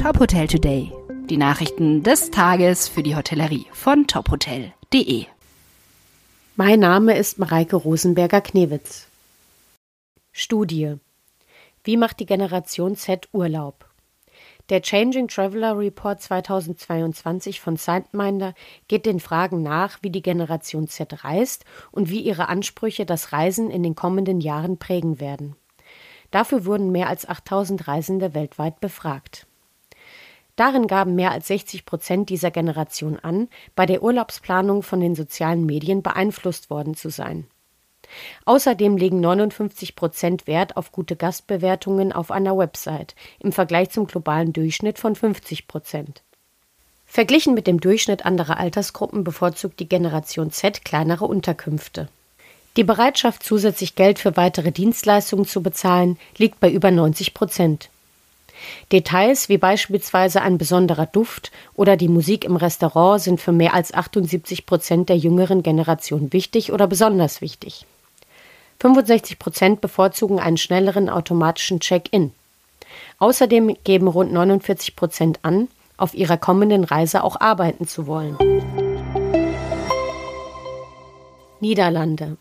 Top Hotel Today. Die Nachrichten des Tages für die Hotellerie von tophotel.de. Mein Name ist Mareike Rosenberger-Knewitz. Studie. Wie macht die Generation Z Urlaub? Der Changing Traveler Report 2022 von Sandminder geht den Fragen nach, wie die Generation Z reist und wie ihre Ansprüche das Reisen in den kommenden Jahren prägen werden. Dafür wurden mehr als 8000 Reisende weltweit befragt. Darin gaben mehr als 60 Prozent dieser Generation an, bei der Urlaubsplanung von den sozialen Medien beeinflusst worden zu sein. Außerdem legen 59 Prozent Wert auf gute Gastbewertungen auf einer Website im Vergleich zum globalen Durchschnitt von 50 Prozent. Verglichen mit dem Durchschnitt anderer Altersgruppen bevorzugt die Generation Z kleinere Unterkünfte. Die Bereitschaft, zusätzlich Geld für weitere Dienstleistungen zu bezahlen, liegt bei über 90 Prozent. Details wie beispielsweise ein besonderer Duft oder die Musik im Restaurant sind für mehr als 78 Prozent der jüngeren Generation wichtig oder besonders wichtig. 65 Prozent bevorzugen einen schnelleren automatischen Check-in. Außerdem geben rund 49 Prozent an, auf ihrer kommenden Reise auch arbeiten zu wollen. Niederlande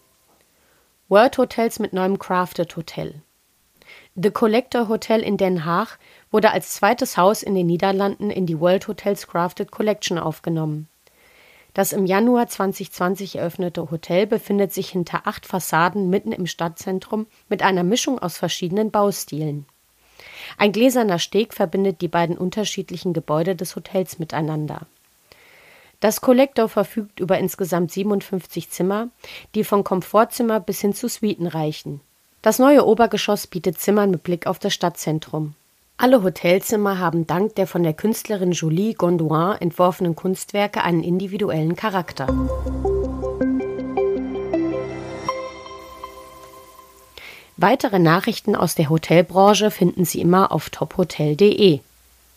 World Hotels mit neuem Crafted Hotel. The Collector Hotel in Den Haag wurde als zweites Haus in den Niederlanden in die World Hotels Crafted Collection aufgenommen. Das im Januar 2020 eröffnete Hotel befindet sich hinter acht Fassaden mitten im Stadtzentrum mit einer Mischung aus verschiedenen Baustilen. Ein gläserner Steg verbindet die beiden unterschiedlichen Gebäude des Hotels miteinander. Das Collector verfügt über insgesamt 57 Zimmer, die von Komfortzimmer bis hin zu Suiten reichen. Das neue Obergeschoss bietet Zimmern mit Blick auf das Stadtzentrum. Alle Hotelzimmer haben dank der von der Künstlerin Julie Gondouin entworfenen Kunstwerke einen individuellen Charakter. Weitere Nachrichten aus der Hotelbranche finden Sie immer auf tophotel.de.